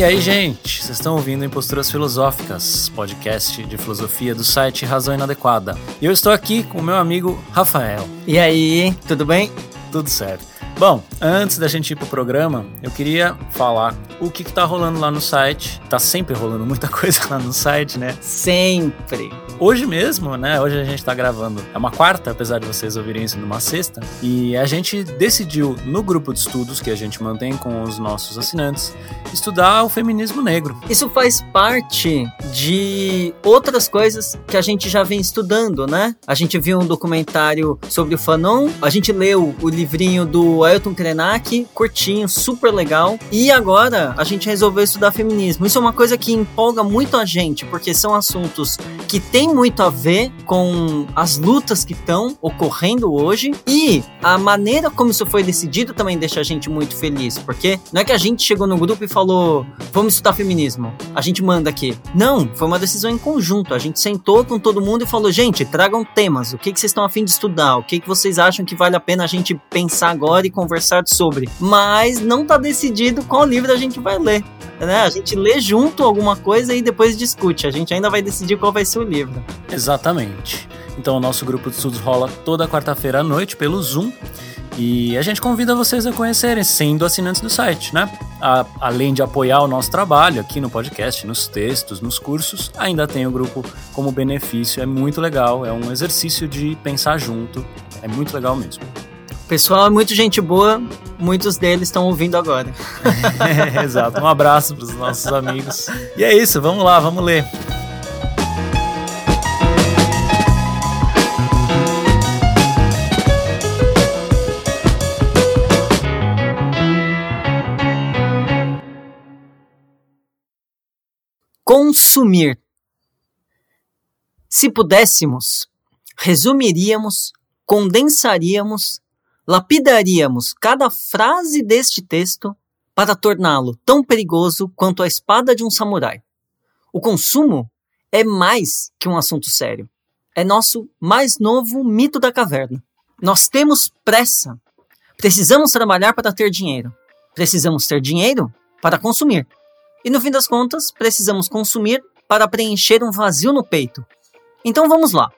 E aí, gente, vocês estão ouvindo Imposturas Filosóficas, podcast de filosofia do site Razão Inadequada. E eu estou aqui com o meu amigo Rafael. E aí, tudo bem? Tudo certo. Bom, antes da gente ir pro programa, eu queria falar o que, que tá rolando lá no site. Tá sempre rolando muita coisa lá no site, né? Sempre. Hoje mesmo, né? Hoje a gente tá gravando. É uma quarta, apesar de vocês ouvirem isso numa sexta. E a gente decidiu, no grupo de estudos que a gente mantém com os nossos assinantes, estudar o feminismo negro. Isso faz parte de outras coisas que a gente já vem estudando, né? A gente viu um documentário sobre o Fanon, a gente leu o livrinho do Ailton Krenak, curtinho, super legal. E agora a gente resolveu estudar feminismo. Isso é uma coisa que empolga muito a gente, porque são assuntos que têm muito a ver com as lutas que estão ocorrendo hoje e a maneira como isso foi decidido também deixa a gente muito feliz, porque não é que a gente chegou no grupo e falou, vamos estudar feminismo, a gente manda aqui. Não, foi uma decisão em conjunto. A gente sentou com todo mundo e falou, gente, tragam temas, o que, que vocês estão afim de estudar, o que, que vocês acham que vale a pena a gente pensar agora e conversar sobre. Mas não tá decidido qual livro a gente vai ler. Né? A gente lê junto alguma coisa e depois discute. A gente ainda vai decidir qual vai ser o livro. Exatamente. Então o nosso grupo de estudos rola toda quarta-feira à noite pelo Zoom. E a gente convida vocês a conhecerem, sendo assinantes do site, né? A, além de apoiar o nosso trabalho aqui no podcast, nos textos, nos cursos, ainda tem o grupo como benefício. É muito legal, é um exercício de pensar junto. É muito legal mesmo. Pessoal é muito gente boa, muitos deles estão ouvindo agora. é, exato. Um abraço para os nossos amigos. E é isso, vamos lá, vamos ler. Consumir. Se pudéssemos, resumiríamos, condensaríamos lapidaríamos cada frase deste texto para torná-lo tão perigoso quanto a espada de um samurai. O consumo é mais que um assunto sério. É nosso mais novo mito da caverna. Nós temos pressa. Precisamos trabalhar para ter dinheiro. Precisamos ter dinheiro para consumir. E no fim das contas, precisamos consumir para preencher um vazio no peito. Então vamos lá.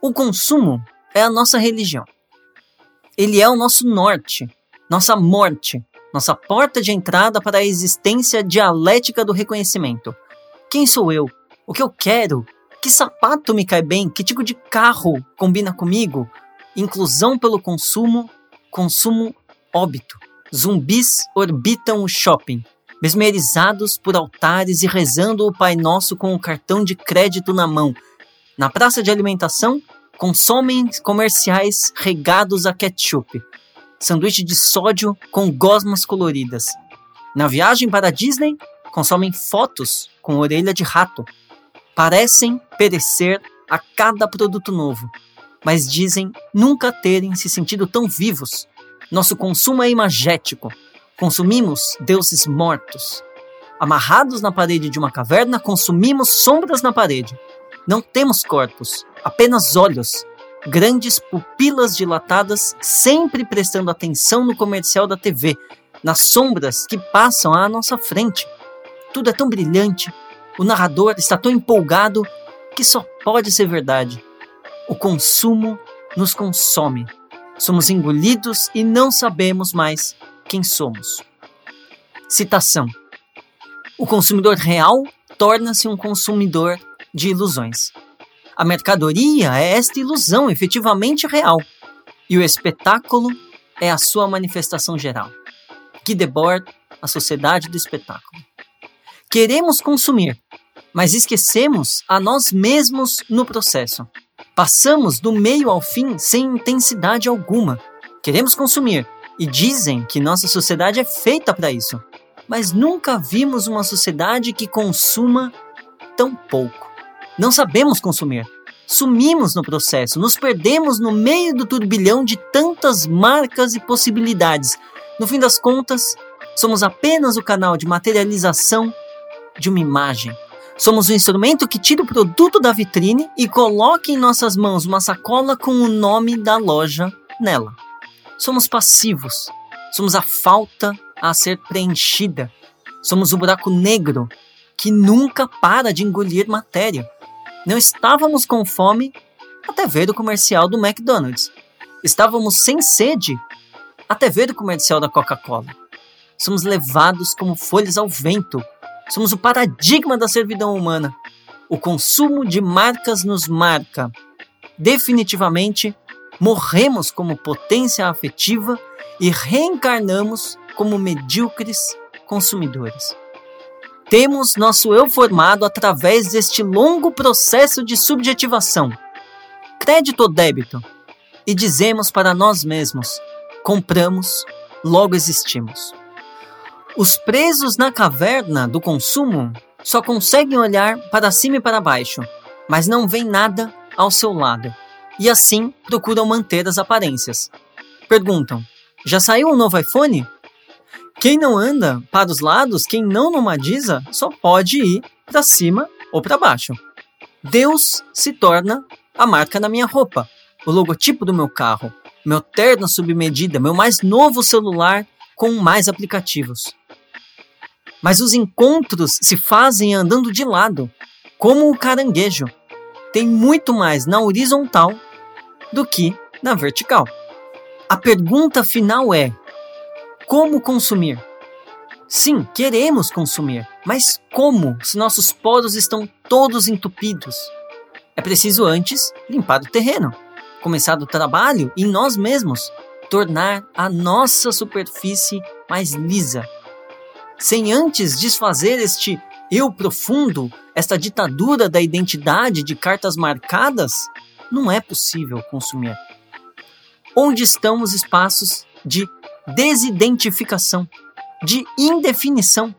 O consumo é a nossa religião. Ele é o nosso norte, nossa morte, nossa porta de entrada para a existência dialética do reconhecimento. Quem sou eu? O que eu quero? Que sapato me cai bem? Que tipo de carro combina comigo? Inclusão pelo consumo, consumo óbito. Zumbis orbitam o shopping, mesmerizados por altares e rezando o Pai Nosso com o cartão de crédito na mão. Na praça de alimentação, consomem comerciais regados a ketchup, sanduíche de sódio com gosmas coloridas. Na viagem para a Disney, consomem fotos com orelha de rato. Parecem perecer a cada produto novo, mas dizem nunca terem se sentido tão vivos. Nosso consumo é imagético. Consumimos deuses mortos. Amarrados na parede de uma caverna, consumimos sombras na parede. Não temos corpos, apenas olhos, grandes pupilas dilatadas, sempre prestando atenção no comercial da TV, nas sombras que passam à nossa frente. Tudo é tão brilhante, o narrador está tão empolgado que só pode ser verdade. O consumo nos consome. Somos engolidos e não sabemos mais quem somos. Citação: O consumidor real torna-se um consumidor de ilusões. A mercadoria é esta ilusão efetivamente real, e o espetáculo é a sua manifestação geral. Guy Debord, A Sociedade do Espetáculo. Queremos consumir, mas esquecemos a nós mesmos no processo. Passamos do meio ao fim sem intensidade alguma. Queremos consumir, e dizem que nossa sociedade é feita para isso. Mas nunca vimos uma sociedade que consuma tão pouco. Não sabemos consumir. Sumimos no processo, nos perdemos no meio do turbilhão de tantas marcas e possibilidades. No fim das contas, somos apenas o canal de materialização de uma imagem. Somos o instrumento que tira o produto da vitrine e coloca em nossas mãos uma sacola com o nome da loja nela. Somos passivos. Somos a falta a ser preenchida. Somos o buraco negro que nunca para de engolir matéria. Não estávamos com fome até ver o comercial do McDonald's. Estávamos sem sede até ver o comercial da Coca-Cola. Somos levados como folhas ao vento. Somos o paradigma da servidão humana. O consumo de marcas nos marca. Definitivamente, morremos como potência afetiva e reencarnamos como medíocres consumidores. Temos nosso eu formado através deste longo processo de subjetivação, crédito ou débito, e dizemos para nós mesmos: compramos, logo existimos. Os presos na caverna do consumo só conseguem olhar para cima e para baixo, mas não veem nada ao seu lado, e assim procuram manter as aparências. Perguntam: já saiu um novo iPhone? Quem não anda para os lados, quem não nomadiza, só pode ir para cima ou para baixo. Deus se torna a marca da minha roupa, o logotipo do meu carro, meu terno submedida, meu mais novo celular com mais aplicativos. Mas os encontros se fazem andando de lado, como o caranguejo. Tem muito mais na horizontal do que na vertical. A pergunta final é: como consumir? Sim, queremos consumir, mas como se nossos poros estão todos entupidos? É preciso antes limpar o terreno, começar o trabalho em nós mesmos, tornar a nossa superfície mais lisa. Sem antes desfazer este eu profundo, esta ditadura da identidade de cartas marcadas, não é possível consumir. Onde estão os espaços de desidentificação, de indefinição.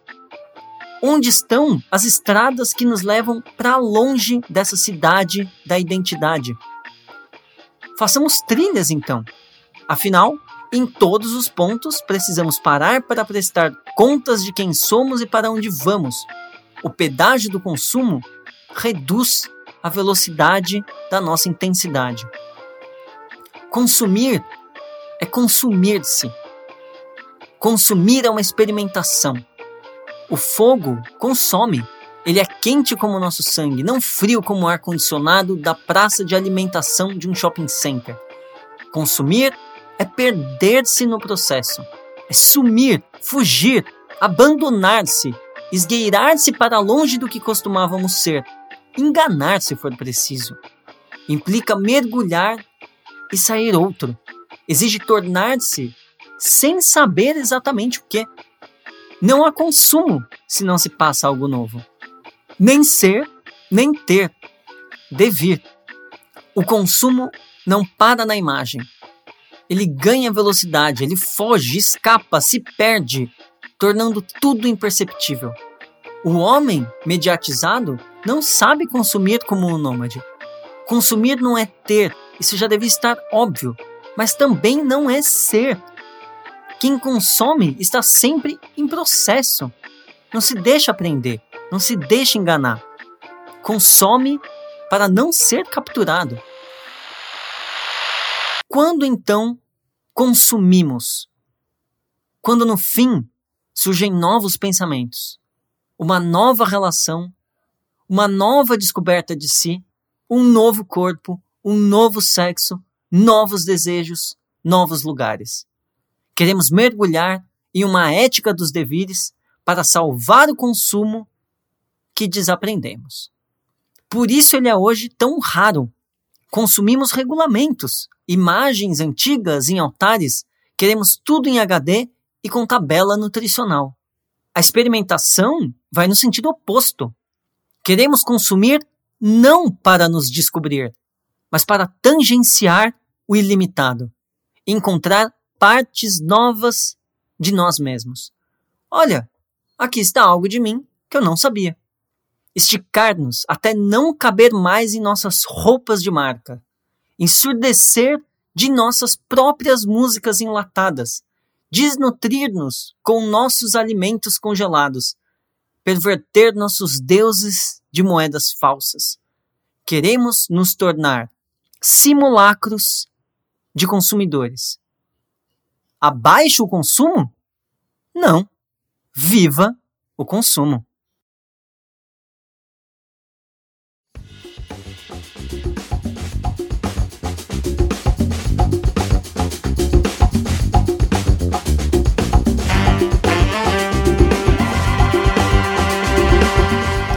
Onde estão as estradas que nos levam para longe dessa cidade da identidade? Façamos trilhas então. Afinal, em todos os pontos precisamos parar para prestar contas de quem somos e para onde vamos. O pedágio do consumo reduz a velocidade da nossa intensidade. Consumir é consumir-se. Consumir é uma experimentação. O fogo consome. Ele é quente como o nosso sangue, não frio como o ar-condicionado da praça de alimentação de um shopping center. Consumir é perder-se no processo. É sumir, fugir, abandonar-se, esgueirar-se para longe do que costumávamos ser, enganar se for preciso. Implica mergulhar e sair outro. Exige tornar-se sem saber exatamente o que. Não há consumo se não se passa algo novo. Nem ser, nem ter. Devir. O consumo não para na imagem. Ele ganha velocidade, ele foge, escapa, se perde, tornando tudo imperceptível. O homem mediatizado não sabe consumir como um nômade. Consumir não é ter, isso já devia estar óbvio, mas também não é ser. Quem consome está sempre em processo. Não se deixa aprender, não se deixa enganar. Consome para não ser capturado. Quando então consumimos? Quando no fim surgem novos pensamentos, uma nova relação, uma nova descoberta de si, um novo corpo, um novo sexo, novos desejos, novos lugares. Queremos mergulhar em uma ética dos devires para salvar o consumo que desaprendemos. Por isso ele é hoje tão raro. Consumimos regulamentos, imagens antigas em altares, queremos tudo em HD e com tabela nutricional. A experimentação vai no sentido oposto. Queremos consumir não para nos descobrir, mas para tangenciar o ilimitado, encontrar partes novas de nós mesmos. Olha, aqui está algo de mim que eu não sabia. Esticar-nos até não caber mais em nossas roupas de marca, ensurdecer de nossas próprias músicas enlatadas, desnutrir-nos com nossos alimentos congelados, perverter nossos deuses de moedas falsas. Queremos nos tornar simulacros de consumidores Abaixo o consumo? Não. Viva o consumo.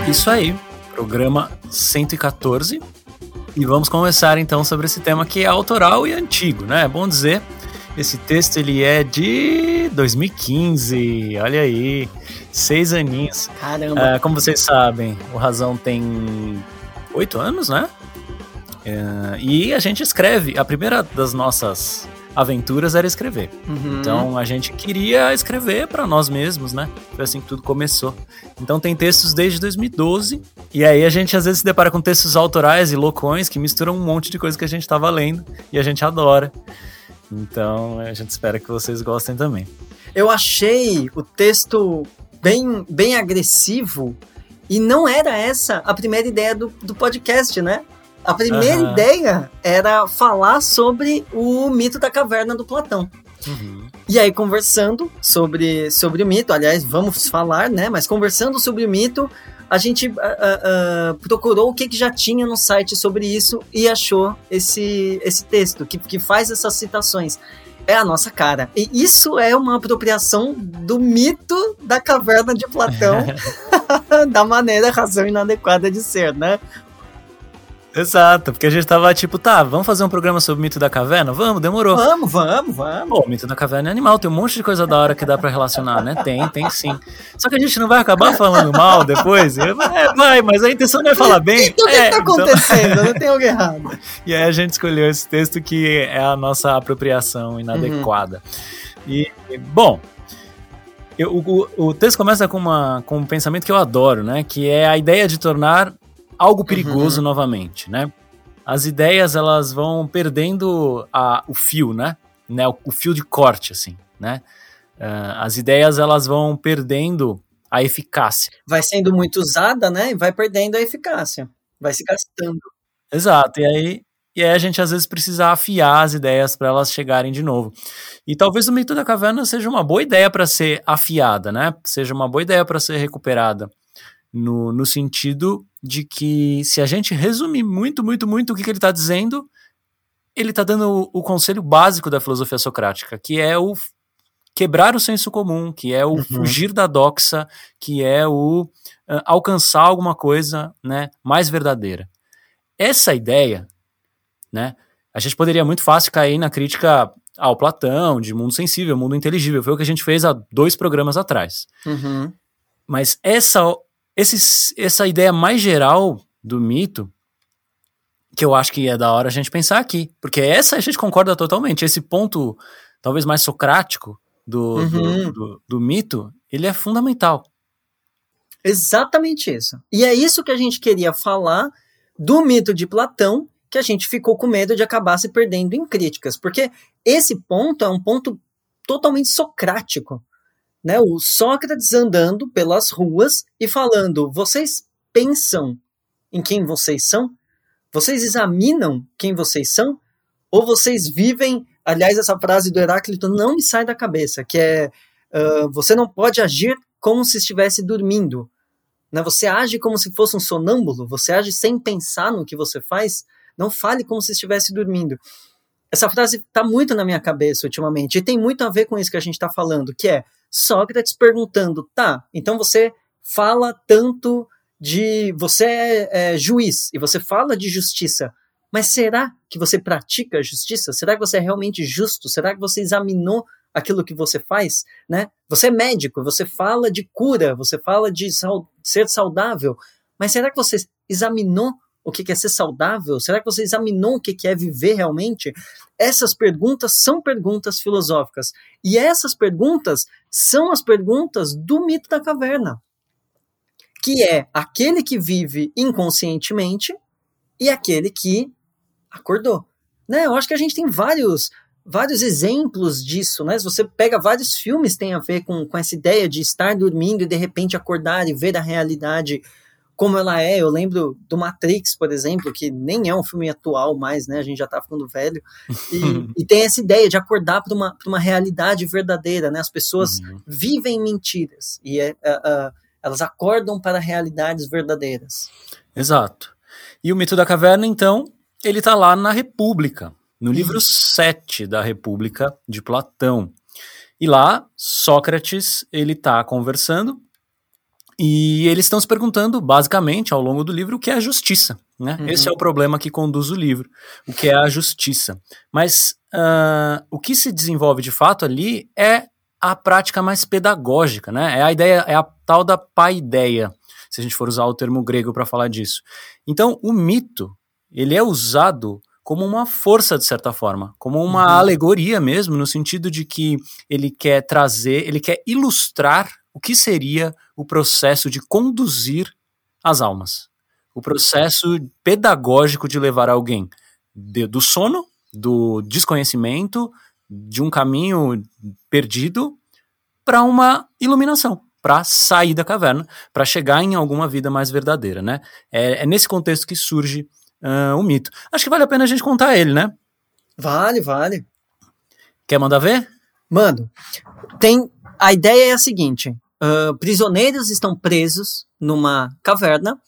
Isso aí, programa 114. E vamos conversar então sobre esse tema que é autoral e antigo, né? É bom dizer, esse texto ele é de 2015, olha aí, seis aninhos. Caramba. É, como vocês sabem, o Razão tem oito anos, né? É, e a gente escreve, a primeira das nossas aventuras era escrever. Uhum. Então a gente queria escrever para nós mesmos, né? Foi assim que tudo começou. Então tem textos desde 2012, e aí a gente às vezes se depara com textos autorais e loucões que misturam um monte de coisa que a gente estava lendo e a gente adora. Então a gente espera que vocês gostem também. Eu achei o texto bem, bem agressivo e não era essa a primeira ideia do, do podcast, né? A primeira Aham. ideia era falar sobre o mito da caverna do Platão. E aí, conversando sobre, sobre o mito, aliás, vamos falar, né? Mas conversando sobre o mito, a gente ah, ah, procurou o que, que já tinha no site sobre isso e achou esse, esse texto que, que faz essas citações. É a nossa cara. E isso é uma apropriação do mito da caverna de Platão, da maneira, razão inadequada de ser, né? Exato, porque a gente tava tipo, tá, vamos fazer um programa sobre o mito da caverna? Vamos, demorou. Vamos, vamos, vamos. Pô, o mito da caverna é animal, tem um monte de coisa da hora que dá pra relacionar, né? Tem, tem sim. Só que a gente não vai acabar falando mal depois? É, vai, mas a intenção não é falar bem. Então o que, é, que tá acontecendo? Não tem algo errado. E aí a gente escolheu esse texto que é a nossa apropriação inadequada. E, bom, eu- o, o texto começa com, uma, com um pensamento que eu adoro, né? Que é a ideia de tornar algo perigoso novamente, né? As ideias, elas vão perdendo a, o fio, né? né? O, o fio de corte, assim, né? Ah, as ideias, elas vão perdendo a eficácia. Vai sendo muito usada, né? E vai perdendo a eficácia. Vai se gastando. Exato, e aí, e aí a gente às vezes precisa afiar as ideias para elas chegarem de novo. E talvez o mito da caverna seja uma boa ideia para ser afiada, né? Seja uma boa ideia para ser recuperada. No, no sentido de que se a gente resumir muito, muito, muito o que, que ele está dizendo, ele está dando o, o conselho básico da filosofia socrática, que é o quebrar o senso comum, que é o Uhum. fugir da doxa, que é o ah, alcançar alguma coisa né, mais verdadeira. Essa ideia, né, a gente poderia muito fácil cair na crítica ao Platão, de mundo sensível, mundo inteligível, foi o que a gente fez há dois programas atrás. Uhum. Mas essa, esses, essa ideia mais geral do mito, que eu acho que é da hora a gente pensar aqui. Porque essa a gente concorda totalmente. Esse ponto, talvez mais socrático do, do- Uhum. do, do mito, ele é fundamental. Exatamente isso. E é isso que a gente queria falar do mito de Platão, que a gente ficou com medo de acabar se perdendo em críticas, porque esse ponto é um ponto totalmente socrático, né? O Sócrates andando pelas ruas e falando: "Vocês pensam em quem vocês são? Vocês examinam quem vocês são? Ou vocês vivem, aliás, essa frase do Heráclito não me sai da cabeça, que é ah, você não pode agir como se estivesse dormindo. Né? Você age como se fosse um sonâmbulo, você age sem pensar no que você faz. Não fale como se estivesse dormindo. Essa frase está muito na minha cabeça ultimamente e tem muito a ver com isso que a gente está falando, que é Sócrates perguntando: tá, então você fala tanto de. Você é, é juiz e você fala de justiça, mas será que você pratica a justiça? Será que você é realmente justo? Será que você examinou aquilo que você faz, né? Você é médico, você fala de cura, você fala de ser saudável, mas será que você examinou o que é ser saudável? Será que você examinou o que que é viver realmente? Essas perguntas são perguntas filosóficas. E essas perguntas são as perguntas do mito da caverna, que é aquele que vive inconscientemente e aquele que acordou. Né? Eu acho que a gente tem vários vários exemplos disso, né? Se você pega vários filmes tem a ver com, com essa ideia de estar dormindo e de repente acordar e ver a realidade como ela é. Eu lembro do Matrix, por exemplo, que nem é um filme atual mais, né? A gente já tá ficando velho. E, e tem essa ideia de acordar para uma, pra uma realidade verdadeira, né? As pessoas Uhum. vivem mentiras. E é, é, é, Elas acordam para realidades verdadeiras. Exato. E o mito da caverna, então, ele está lá na República, no livro 7 da República de Platão. E lá, Sócrates, ele está conversando e eles estão se perguntando, basicamente, ao longo do livro, o que é a justiça. Né? Uhum. Esse é o problema que conduz o livro, o que é a justiça. Mas uh, o que se desenvolve de fato ali é a prática mais pedagógica, né? É a ideia, é a tal da paideia, se a gente for usar o termo grego para falar disso. Então, o mito, ele é usado como uma força, de certa forma, como uma uhum. alegoria mesmo, no sentido de que ele quer trazer, ele quer ilustrar o que seria o processo de conduzir as almas. O processo pedagógico de levar alguém de, do sono, do desconhecimento, de um caminho perdido para uma iluminação, para sair da caverna, para chegar em alguma vida mais verdadeira, né? É, é nesse contexto que surge uh, o mito. Acho que vale a pena a gente contar ele, né? Vale, vale. Quer mandar ver? Mando. Tem a ideia é a seguinte: uh, prisioneiros estão presos numa caverna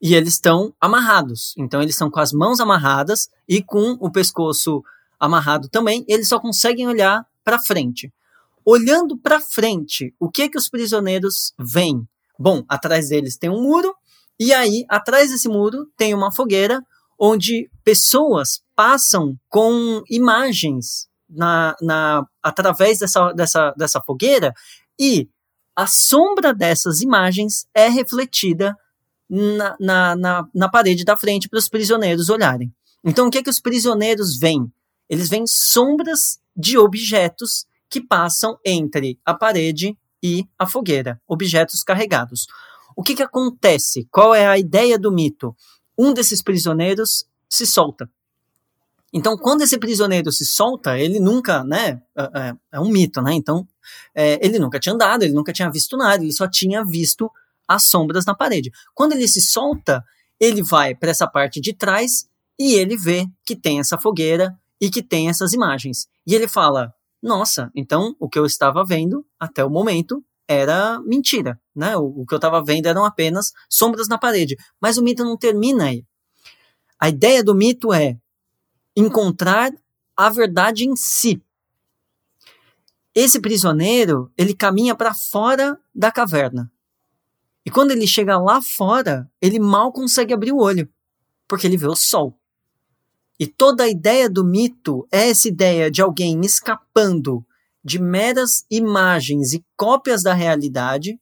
e eles estão amarrados. Então eles estão com as mãos amarradas e com o pescoço amarrado também. Eles só conseguem olhar para frente. Olhando para frente, o que que os prisioneiros veem? Bom, atrás deles tem um muro e aí atrás desse muro tem uma fogueira onde pessoas passam com imagens na, na, através dessa, dessa, dessa fogueira e a sombra dessas imagens é refletida na, na, na, na parede da frente para os prisioneiros olharem. Então, o que, é que os prisioneiros veem? Eles veem sombras de objetos que passam entre a parede e a fogueira, objetos carregados. O que, que acontece? Qual é a ideia do mito? Um desses prisioneiros se solta. Então, quando esse prisioneiro se solta, ele nunca, né? É, é, é um mito, né? Então, é, ele nunca tinha andado, ele nunca tinha visto nada, ele só tinha visto as sombras na parede. Quando ele se solta, ele vai para essa parte de trás e ele vê que tem essa fogueira e que tem essas imagens. E ele fala: Nossa, então o que eu estava vendo até o momento era mentira, né? O, o que eu estava vendo eram apenas sombras na parede. Mas o mito não termina aí. A ideia do mito é encontrar a verdade em si. Esse prisioneiro, ele caminha para fora da caverna. E quando ele chega lá fora, ele mal consegue abrir o olho, porque ele vê o sol. E toda a ideia do mito é essa ideia de alguém escapando de meras imagens e cópias da realidade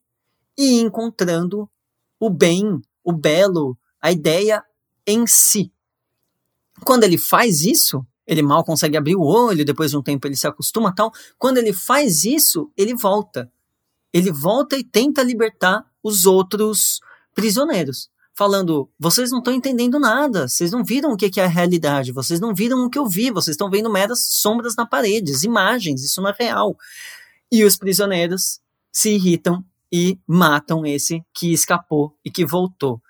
e encontrando o bem, o belo, a ideia em si. Quando ele faz isso, ele mal consegue abrir o olho, depois de um tempo ele se acostuma tal. Quando ele faz isso, ele volta. Ele volta e tenta libertar os outros prisioneiros, falando: vocês não estão entendendo nada, vocês não viram o que é a realidade, vocês não viram o que eu vi, vocês estão vendo meras sombras na parede, imagens, isso não é real. E os prisioneiros se irritam e matam esse que escapou e que voltou.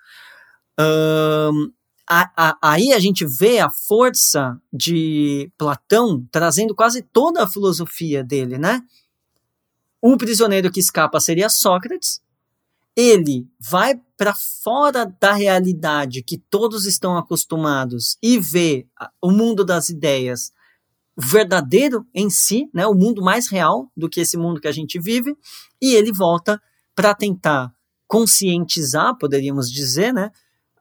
Um, a, a, aí a gente vê a força de Platão trazendo quase toda a filosofia dele, né? O prisioneiro que escapa seria Sócrates. Ele vai para fora da realidade que todos estão acostumados e vê o mundo das ideias verdadeiro em si, né? O mundo mais real do que esse mundo que a gente vive, e ele volta para tentar conscientizar, poderíamos dizer, né?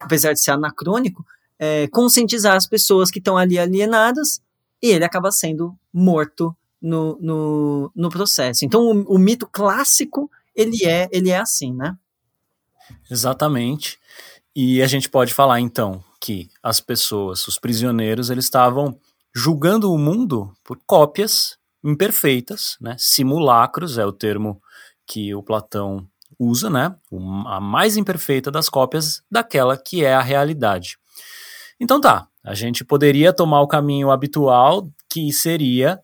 Apesar de ser anacrônico, é, conscientizar as pessoas que estão ali alienadas e ele acaba sendo morto no, no, no processo. Então, o, o, mito clássico, ele é, ele é assim, né? Exatamente. E a gente pode falar, então, que as pessoas, os prisioneiros, eles estavam julgando o mundo por cópias imperfeitas, né? Simulacros é o termo que o Platão usa, né, a mais imperfeita das cópias daquela que é a realidade. Então tá, a gente poderia tomar o caminho habitual, que seria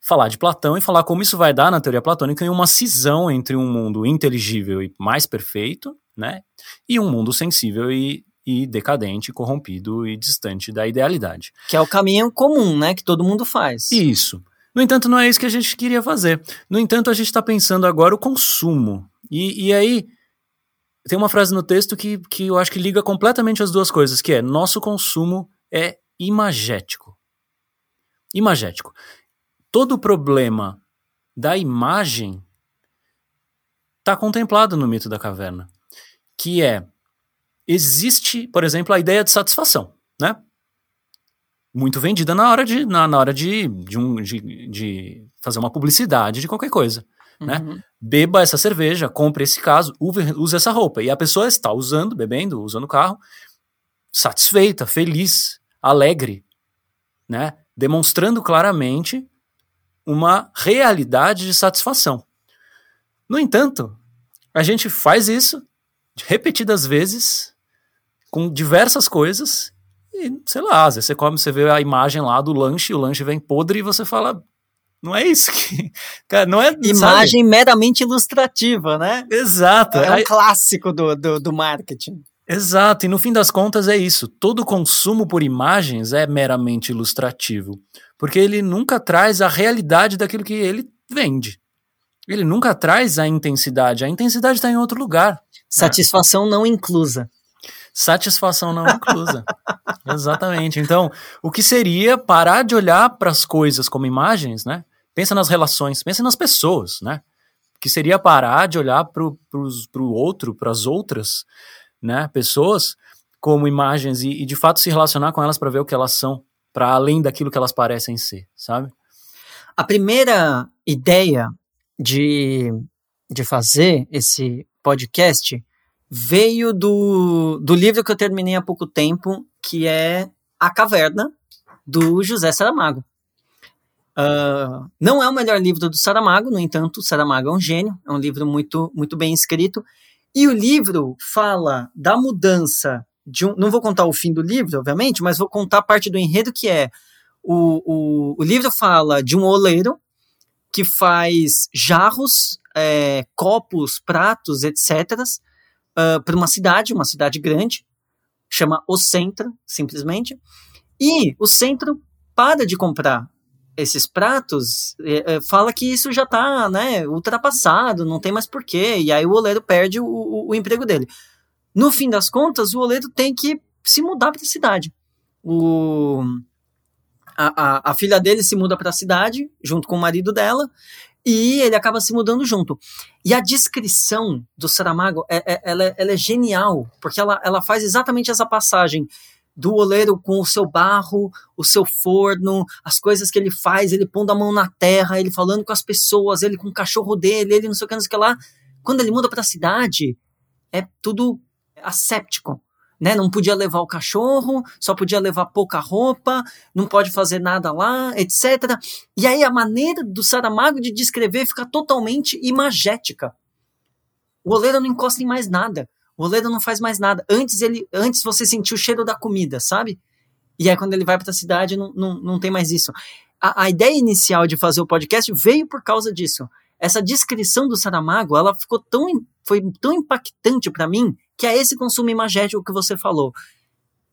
falar de Platão e falar como isso vai dar na teoria platônica em uma cisão entre um mundo inteligível e mais perfeito, né, e um mundo sensível e, e decadente, corrompido e distante da idealidade. Que é o caminho comum, né, que todo mundo faz. Isso. No entanto, não é isso que a gente queria fazer. No entanto, a gente está pensando agora o consumo. E, e aí, tem uma frase no texto que, que eu acho que liga completamente as duas coisas, que é nosso consumo é imagético. Imagético. Todo problema da imagem está contemplado no mito da caverna, que é existe, por exemplo, a ideia de satisfação, né? Muito vendida na hora de, na, na hora de, de, um, de, de fazer uma publicidade de qualquer coisa. Né? Uhum. Beba essa cerveja, compre esse caso, use essa roupa. E a pessoa está usando, bebendo, usando o carro, satisfeita, feliz, alegre, né? Demonstrando claramente uma realidade de satisfação. No entanto, a gente faz isso repetidas vezes com diversas coisas e, sei lá, às vezes você come, você vê a imagem lá do lanche, o lanche vem podre e você fala, não é isso que. Cara, não é. Imagem sabe? meramente ilustrativa, né? Exato. É um clássico do, do, do, marketing. Exato, e no fim das contas é isso. Todo consumo por imagens é meramente ilustrativo. Porque ele nunca traz a realidade daquilo que ele vende. Ele nunca traz a intensidade. A intensidade está em outro lugar. Satisfação né? não inclusa satisfação não inclusa. Exatamente. Então, o que seria parar de olhar para as coisas como imagens, né? Pensa nas relações, pensa nas pessoas, né? Que seria parar de olhar para o outro, para as outras, né? Pessoas como imagens e, e de fato se relacionar com elas para ver o que elas são, para além daquilo que elas parecem ser, sabe? A primeira ideia de, de fazer esse podcast veio do, do livro que eu terminei há pouco tempo, que é A Caverna, do José Saramago. Uh, não é o melhor livro do Saramago, no entanto, Saramago é um gênio, é um livro muito, muito bem escrito. E o livro fala da mudança de um. Não vou contar o fim do livro, obviamente, mas vou contar parte do enredo que é. O, o, o livro fala de um oleiro que faz jarros, é, copos, pratos, etc., uh, para uma cidade, uma cidade grande, chama O Centro, simplesmente, e o centro para de comprar esses pratos, é, é, fala que isso já está né, ultrapassado, não tem mais porquê, e aí o oleiro perde o, o, o emprego dele. No fim das contas, o oleiro tem que se mudar para a cidade. O, a, a, a, filha dele se muda para a cidade, junto com o marido dela, e ele acaba se mudando junto. E a descrição do Saramago, é, é, ela, é, ela, é genial, porque ela, ela faz exatamente essa passagem do oleiro com o seu barro, o seu forno, as coisas que ele faz, ele pondo a mão na terra, ele falando com as pessoas, ele com o cachorro dele, ele não sei o que, não sei o que lá. Quando ele muda para a cidade, é tudo asséptico né? Não podia levar o cachorro, só podia levar pouca roupa, não pode fazer nada lá, etc. E aí a maneira do Saramago de descrever fica totalmente imagética. O oleiro não encosta em mais nada. O oleiro não faz mais nada. Antes ele, antes você sentiu o cheiro da comida, sabe? E aí quando ele vai para a cidade não, não, não tem mais isso. A, a ideia inicial de fazer o podcast veio por causa disso. Essa descrição do Saramago, ela ficou tão foi tão impactante para mim que é esse consumo imagético que você falou.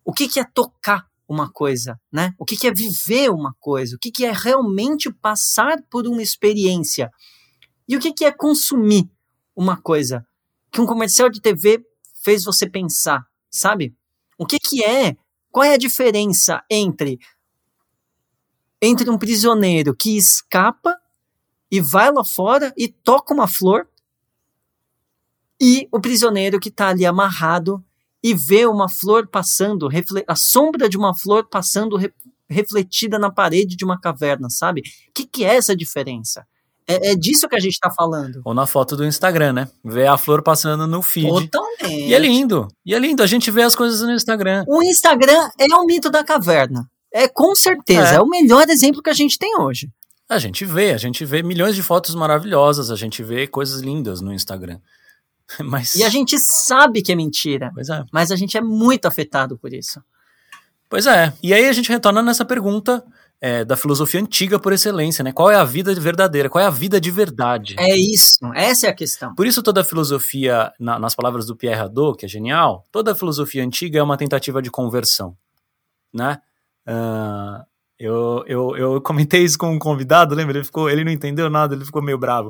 O que, que é tocar uma coisa, né? O que, que é viver uma coisa? O que, que é realmente passar por uma experiência? E o que, que é consumir uma coisa? Que um comercial de TV fez você pensar, sabe? O que, que é? Qual é a diferença entre entre um prisioneiro que escapa e vai lá fora e toca uma flor e o prisioneiro que está ali amarrado e vê uma flor passando, a sombra de uma flor passando re refletida na parede de uma caverna, sabe? O que, que é essa diferença? É, é, disso que a gente está falando. Ou na foto do Instagram, né? Ver a flor passando no feed. Totalmente. E é lindo. E é lindo. A gente vê as coisas no Instagram. O Instagram é o mito da caverna. É com certeza. É, é o melhor exemplo que a gente tem hoje. A gente vê, a gente vê milhões de fotos maravilhosas, a gente vê coisas lindas no Instagram. Mas... E a gente sabe que é mentira. Pois é. Mas a gente é muito afetado por isso. Pois é. E aí a gente retorna nessa pergunta é, da filosofia antiga por excelência, né? Qual é a vida verdadeira? Qual é a vida de verdade? É isso. Essa é a questão. Por isso toda a filosofia, na, nas palavras do Pierre Hadot, que é genial, toda a filosofia antiga é uma tentativa de conversão, né? Uh, Eu, eu, eu comentei isso com um convidado, lembra? Ele, ficou, ele não entendeu nada, ele ficou meio bravo.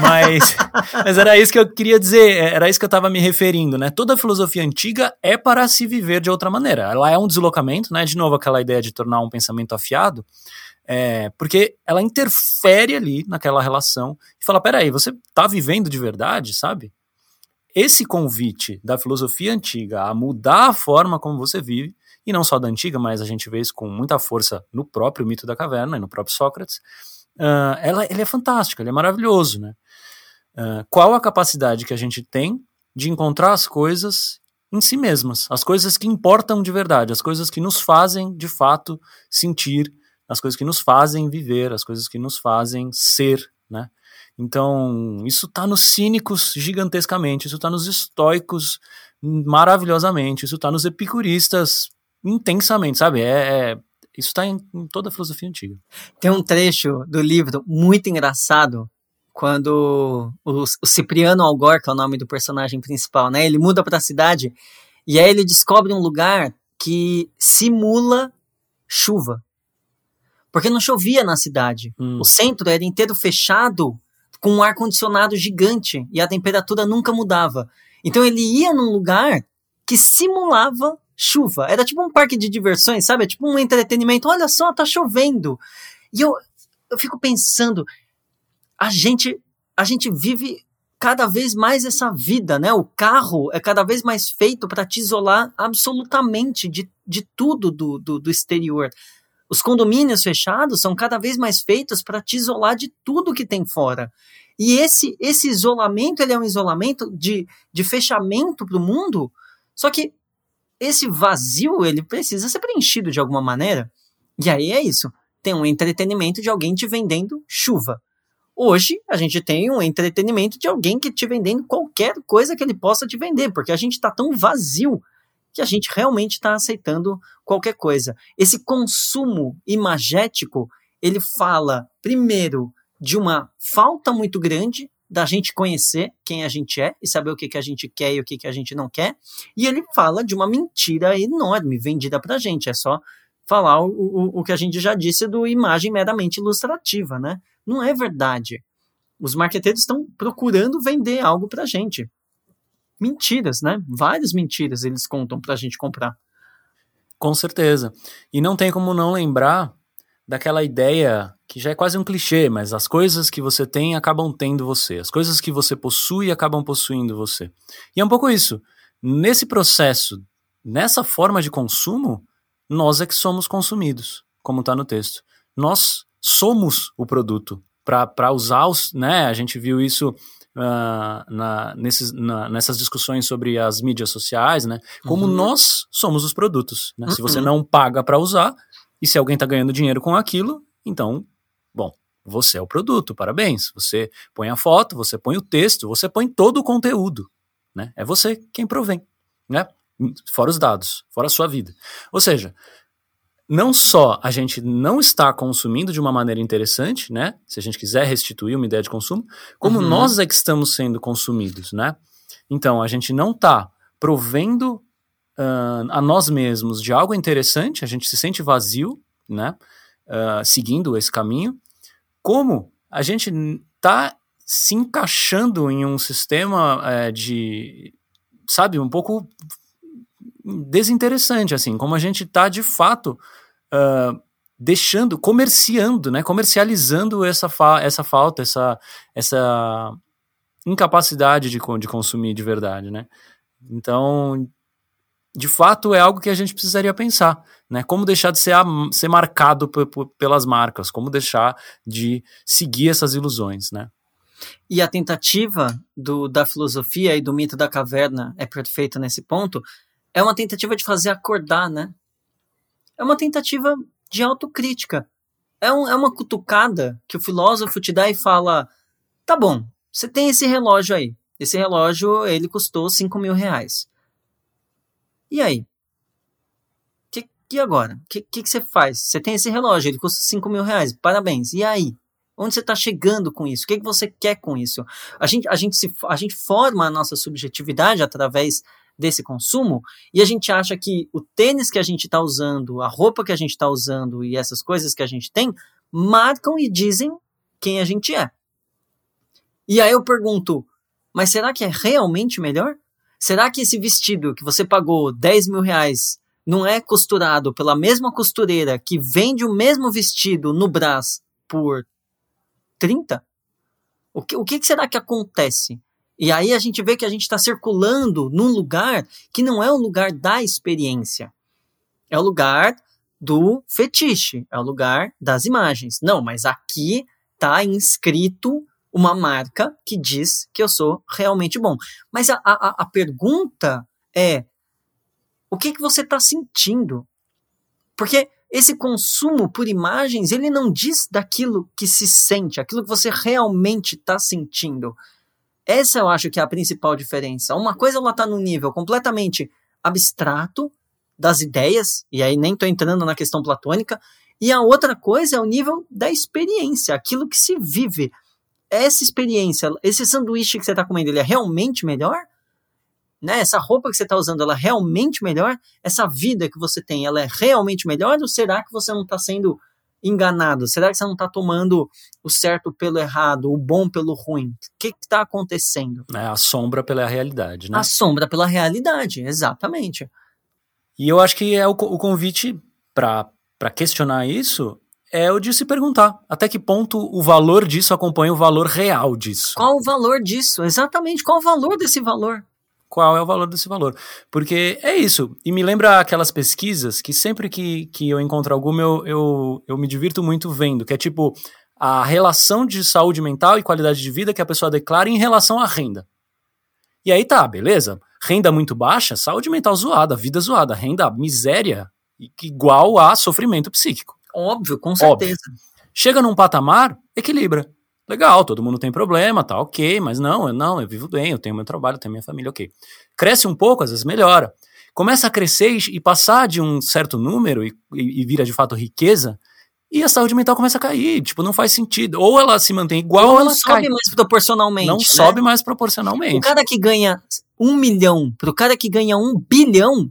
Mas, mas era isso que eu queria dizer, é, era isso que eu estava me referindo, né? Toda filosofia antiga é para se viver de outra maneira. Ela é um deslocamento, né? De novo, aquela ideia de tornar um pensamento afiado, é, porque ela interfere ali naquela relação e fala: peraí, você está vivendo de verdade, sabe? Esse convite da filosofia antiga a mudar a forma como você vive e não só da antiga, mas a gente vê isso com muita força no próprio mito da caverna e no próprio Sócrates, uh, ela, ele é fantástico, ele é maravilhoso, né? Uh, qual a capacidade que a gente tem de encontrar as coisas em si mesmas, as coisas que importam de verdade, as coisas que nos fazem de fato sentir, as coisas que nos fazem viver, as coisas que nos fazem ser, né? Então, isso está nos cínicos gigantescamente, isso está nos estoicos maravilhosamente, isso está nos epicuristas intensamente, sabe? É, é isso está em, em, toda a filosofia antiga. Tem um trecho do livro muito engraçado quando o, o Cipriano Algor, que é o nome do personagem principal, né? Ele muda para a cidade e aí ele descobre um lugar que simula chuva. Porque não chovia na cidade. Hum. O centro era inteiro fechado com um ar-condicionado gigante e a temperatura nunca mudava. Então ele ia num lugar que simulava chuva. Era tipo um parque de diversões, sabe? Tipo um entretenimento. Olha só, tá chovendo. E eu, eu fico pensando, a gente, a gente vive cada vez mais essa vida, né? O carro é cada vez mais feito para te isolar absolutamente de, de tudo do, do, do exterior. Os condomínios fechados são cada vez mais feitos para te isolar de tudo que tem fora. E esse, esse isolamento, ele é um isolamento de, de fechamento para o mundo, só que esse vazio, ele precisa ser preenchido de alguma maneira. E aí é isso. Tem um entretenimento de alguém te vendendo chuva. Hoje, a gente tem um entretenimento de alguém que te vendendo qualquer coisa que ele possa te vender, porque a gente está tão vazio que a gente realmente está aceitando qualquer coisa. Esse consumo imagético, ele fala, primeiro, de uma falta muito grande da gente conhecer quem a gente é e saber o que, que a gente quer e o que, que a gente não quer. E ele fala de uma mentira enorme vendida pra gente. É só falar o, o, o que a gente já disse do imagem meramente ilustrativa, né? Não é verdade. Os marqueteiros estão procurando vender algo pra gente. Mentiras, né? Várias mentiras eles contam pra gente comprar. Com certeza. E não tem como não lembrar daquela ideia que já é quase um clichê, mas as coisas que você tem acabam tendo você, as coisas que você possui acabam possuindo você. E é um pouco isso. Nesse processo, nessa forma de consumo, nós é que somos consumidos, como está no texto. Nós somos o produto. Para usar os. Né, a gente viu isso Uh, na, nesses, na, nessas discussões sobre as mídias sociais, né? Como uhum. nós somos os produtos. Né? Uhum. Se você uhum. não paga para usar, e se alguém está ganhando dinheiro com aquilo, então, bom, você é o produto, parabéns. Você põe a foto, você põe o texto, você põe todo o conteúdo. Né? É você quem provém, né? Fora os dados, fora a sua vida. Ou seja, não só a gente não está consumindo de uma maneira interessante, né? Se a gente quiser restituir uma ideia de consumo, como uhum. nós é que estamos sendo consumidos, né? Então, a gente não está provendo uh, a nós mesmos de algo interessante, a gente se sente vazio, né? Uh, seguindo esse caminho, como a gente está se encaixando em um sistema uh, de, sabe, um pouco desinteressante, assim, como a gente está de fato uh, deixando, comerciando, né, comercializando essa, fa essa falta, essa, essa incapacidade de, de consumir de verdade, né. Então, de fato é algo que a gente precisaria pensar, né? Como deixar de ser, a, ser marcado pelas marcas, como deixar de seguir essas ilusões, né? E a tentativa do, da filosofia e do mito da caverna é perfeita nesse ponto, é uma tentativa de fazer acordar, né? É uma tentativa de autocrítica. É, um, é uma cutucada que o filósofo te dá e fala: tá bom, você tem esse relógio aí. Esse relógio, ele custou 5 mil reais. E aí? E agora? O que, que, que, você faz? Você tem esse relógio, ele custa 5 mil reais. Parabéns. E aí? Onde você está chegando com isso? O que, que você quer com isso? A gente, a, gente se, a gente forma a nossa subjetividade através desse consumo e a gente acha que o tênis que a gente está usando, a roupa que a gente está usando e essas coisas que a gente tem marcam e dizem quem a gente é. E aí eu pergunto, mas será que é realmente melhor? Será que esse vestido que você pagou 10 mil reais não é costurado pela mesma costureira que vende o mesmo vestido no Brás por 30? O que, o que será que acontece? E aí a gente vê que a gente está circulando num lugar que não é o lugar da experiência. É o lugar do fetiche, é o lugar das imagens. Não, mas aqui está inscrito uma marca que diz que eu sou realmente bom. Mas a, a, a pergunta é: o que, que você está sentindo? Porque esse consumo por imagens, ele não diz daquilo que se sente, aquilo que você realmente está sentindo. Essa eu acho que é a principal diferença. Uma coisa ela está no nível completamente abstrato das ideias, e aí nem estou entrando na questão platônica, e a outra coisa é o nível da experiência, aquilo que se vive. Essa experiência, esse sanduíche que você está comendo, ele é realmente melhor? Né? Essa roupa que você está usando, ela é realmente melhor? Essa vida que você tem, ela é realmente melhor? Ou será que você não está sendo enganado? Será que você não está tomando o certo pelo errado, o bom pelo ruim? O que está acontecendo? É a sombra pela realidade, né? A sombra pela realidade, exatamente. E eu acho que é o, o convite para questionar isso é o de se perguntar até que ponto o valor disso acompanha o valor real disso. Qual o valor disso? Exatamente, qual o valor desse valor? Qual é o valor desse valor. Porque é isso. E me lembra aquelas pesquisas que sempre que, que eu encontro alguma, eu, eu, eu me divirto muito vendo, que é tipo a relação de saúde mental e qualidade de vida que a pessoa declara em relação à renda. E aí tá, beleza. Renda muito baixa, saúde mental zoada, vida zoada, renda miséria igual a sofrimento psíquico. Óbvio, com certeza. Óbvio. Chega num patamar, equilibra legal, todo mundo tem problema, tá ok, mas não, eu não, eu vivo bem, eu tenho meu trabalho, eu tenho minha família, ok. Cresce um pouco, às vezes melhora. Começa a crescer e, passar de um certo número e, e, e, vira de fato riqueza, e a saúde mental começa a cair, tipo, não faz sentido. Ou ela se mantém igual ou, ou ela sobe cai. mais proporcionalmente. Não né? sobe mais proporcionalmente. O cara que ganha um milhão pro cara que ganha um bilhão,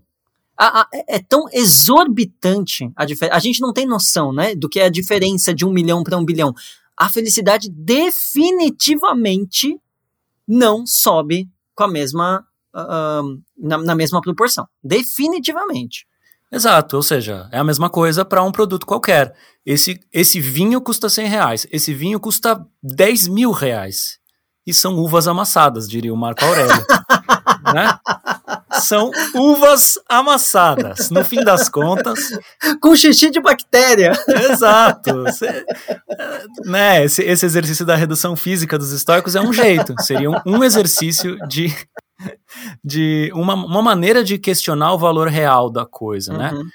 a, a, é, é tão exorbitante a diferença. A gente não tem noção, né, do que é a diferença de um milhão para um bilhão a felicidade definitivamente não sobe com a mesma uh, na, na, mesma proporção. Definitivamente. Exato, ou seja, é a mesma coisa para um produto qualquer. Esse, esse vinho custa 100 reais, esse vinho custa 10 mil reais. E são uvas amassadas, diria o Marco Aurélio. né? São uvas amassadas, no fim das contas. Com xixi de bactéria. Exato. Cê, né, esse, esse, exercício da redução física dos estoicos é um jeito. Seria um, um exercício de, de uma, uma maneira de questionar o valor real da coisa, né? uhum. né?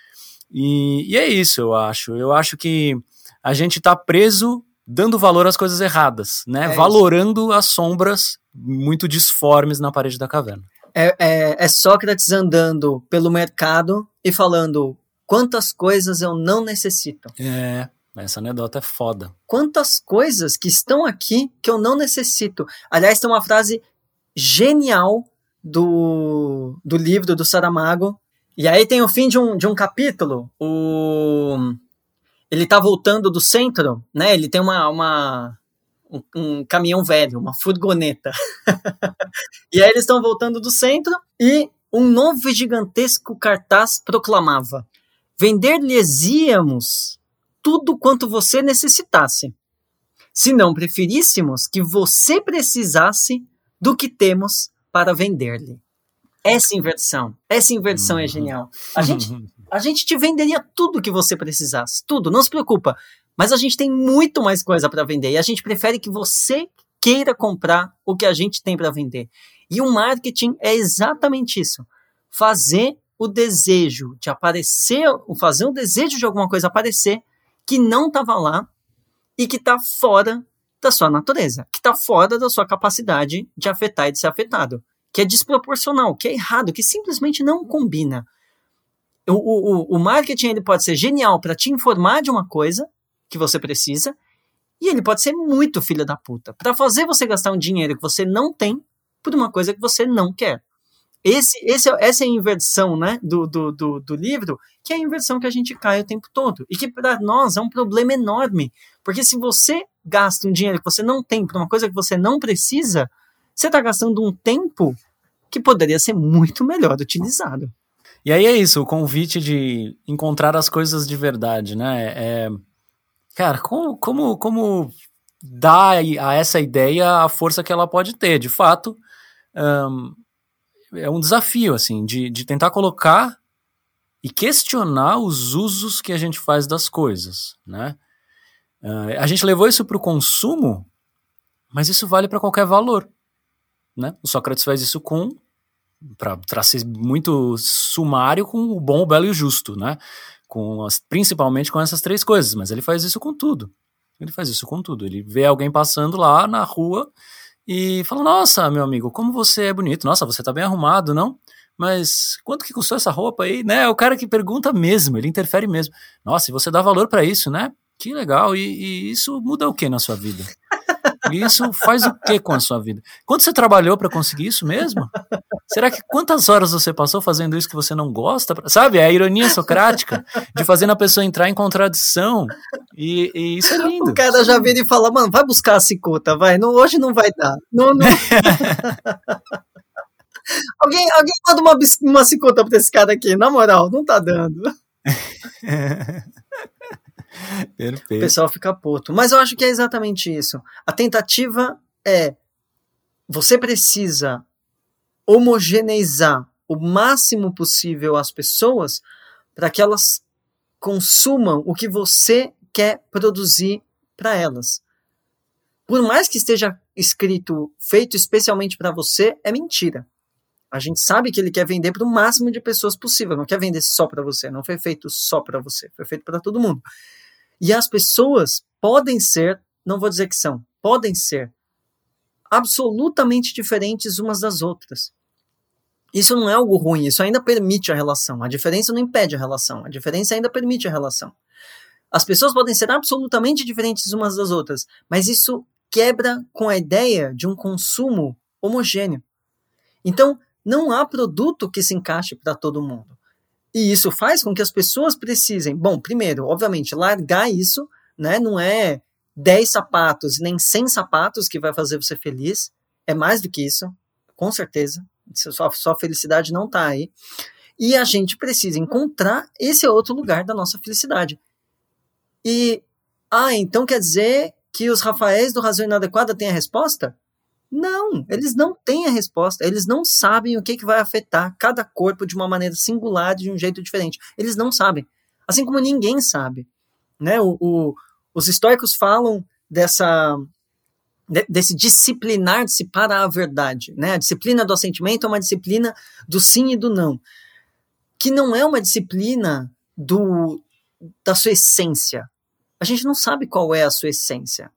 E, e é isso, eu acho. Eu acho que a gente está preso dando valor às coisas erradas, né? É Valorando as sombras muito disformes na parede da caverna. É, é, é Sócrates andando pelo mercado e falando quantas coisas eu não necessito. É, essa anedota é foda. Quantas coisas que estão aqui que eu não necessito. Aliás, tem uma frase genial do, do livro do Saramago. E aí tem o fim de um, de um capítulo. O, ele tá voltando do centro, né? Ele tem uma, uma um, um caminhão velho, uma furgoneta. e aí eles estão voltando do centro e um novo e gigantesco cartaz proclamava: Vender-lhes íamos tudo quanto você necessitasse. Se não preferíssemos que você precisasse do que temos para vender-lhe. Essa inversão, essa inversão é uhum. genial. A gente, a gente te venderia tudo que você precisasse, tudo, não se preocupa. Mas a gente tem muito mais coisa para vender e a gente prefere que você queira comprar o que a gente tem para vender. E o marketing é exatamente isso. Fazer o desejo de aparecer, fazer o desejo de alguma coisa aparecer que não estava lá e que está fora da sua natureza, que está fora da sua capacidade de afetar e de ser afetado, que é desproporcional, que é errado, que simplesmente não combina. O, o, o marketing ele pode ser genial para te informar de uma coisa que você precisa, e ele pode ser muito filho da puta para fazer você gastar um dinheiro que você não tem por uma coisa que você não quer. esse, esse, essa é a inversão né, do, do, do, do livro, que é a inversão que a gente cai o tempo todo. E que para nós é um problema enorme. Porque se você gasta um dinheiro que você não tem para uma coisa que você não precisa, você está gastando um tempo que poderia ser muito melhor utilizado. E aí é isso, o convite de encontrar as coisas de verdade, né? É, cara, como, como, como dar a essa ideia a força que ela pode ter? De fato, um, é um desafio, assim, de, de tentar colocar e questionar os usos que a gente faz das coisas, né? Uh, a gente levou isso para o consumo, mas isso vale para qualquer valor, né? O Sócrates faz isso com para ser muito sumário com o bom, o belo e o justo, né? Com as, principalmente com essas três coisas, mas ele faz isso com tudo. Ele faz isso com tudo. Ele vê alguém passando lá na rua e fala: Nossa, meu amigo, como você é bonito. Nossa, você tá bem arrumado, não? Mas quanto que custou essa roupa aí, né? É o cara que pergunta mesmo, ele interfere mesmo. Nossa, e você dá valor para isso, né? Que legal. E, e, isso muda o que na sua vida? Isso faz o que com a sua vida? Quanto você trabalhou para conseguir isso mesmo? Será que quantas horas você passou fazendo isso que você não gosta? Sabe, é a ironia socrática de fazendo a pessoa entrar em contradição. E, e isso é lindo. O cara já vira e fala, mano, vai buscar a cicuta, vai. Não, hoje não vai dar. Não, não... alguém, alguém manda uma, uma cicuta pra esse cara aqui, na moral, não tá dando. Perfeito. O pessoal fica puto. Mas eu acho que é exatamente isso. A tentativa é você precisa homogeneizar o máximo possível as pessoas para que elas consumam o que você quer produzir para elas. Por mais que esteja escrito feito especialmente para você, é mentira. A gente sabe que ele quer vender para o máximo de pessoas possível, não quer vender só para você, não foi feito só para você, foi feito para todo mundo. E as pessoas podem ser, não vou dizer que são, podem ser absolutamente diferentes umas das outras. Isso não é algo ruim, isso ainda permite a relação. A diferença não impede a relação, a diferença ainda permite a relação. As pessoas podem ser absolutamente diferentes umas das outras, mas isso quebra com a ideia de um consumo homogêneo. Então, não há produto que se encaixe para todo mundo. E isso faz com que as pessoas precisem, bom, primeiro, obviamente, largar isso, né? Não é 10 sapatos nem 100 sapatos que vai fazer você feliz. É mais do que isso, com certeza. Sua, sua felicidade não está aí. E a gente precisa encontrar esse outro lugar da nossa felicidade. E, ah, então quer dizer que os Rafaéis do Razão Inadequada têm a resposta? Não, eles não têm a resposta, eles não sabem o que, que vai afetar cada corpo de uma maneira singular, de um jeito diferente. Eles não sabem. Assim como ninguém sabe. Né? O, o, os históricos falam dessa desse disciplinar-se para a verdade. Né? A disciplina do assentimento é uma disciplina do sim e do não, que não é uma disciplina do, da sua essência. A gente não sabe qual é a sua essência.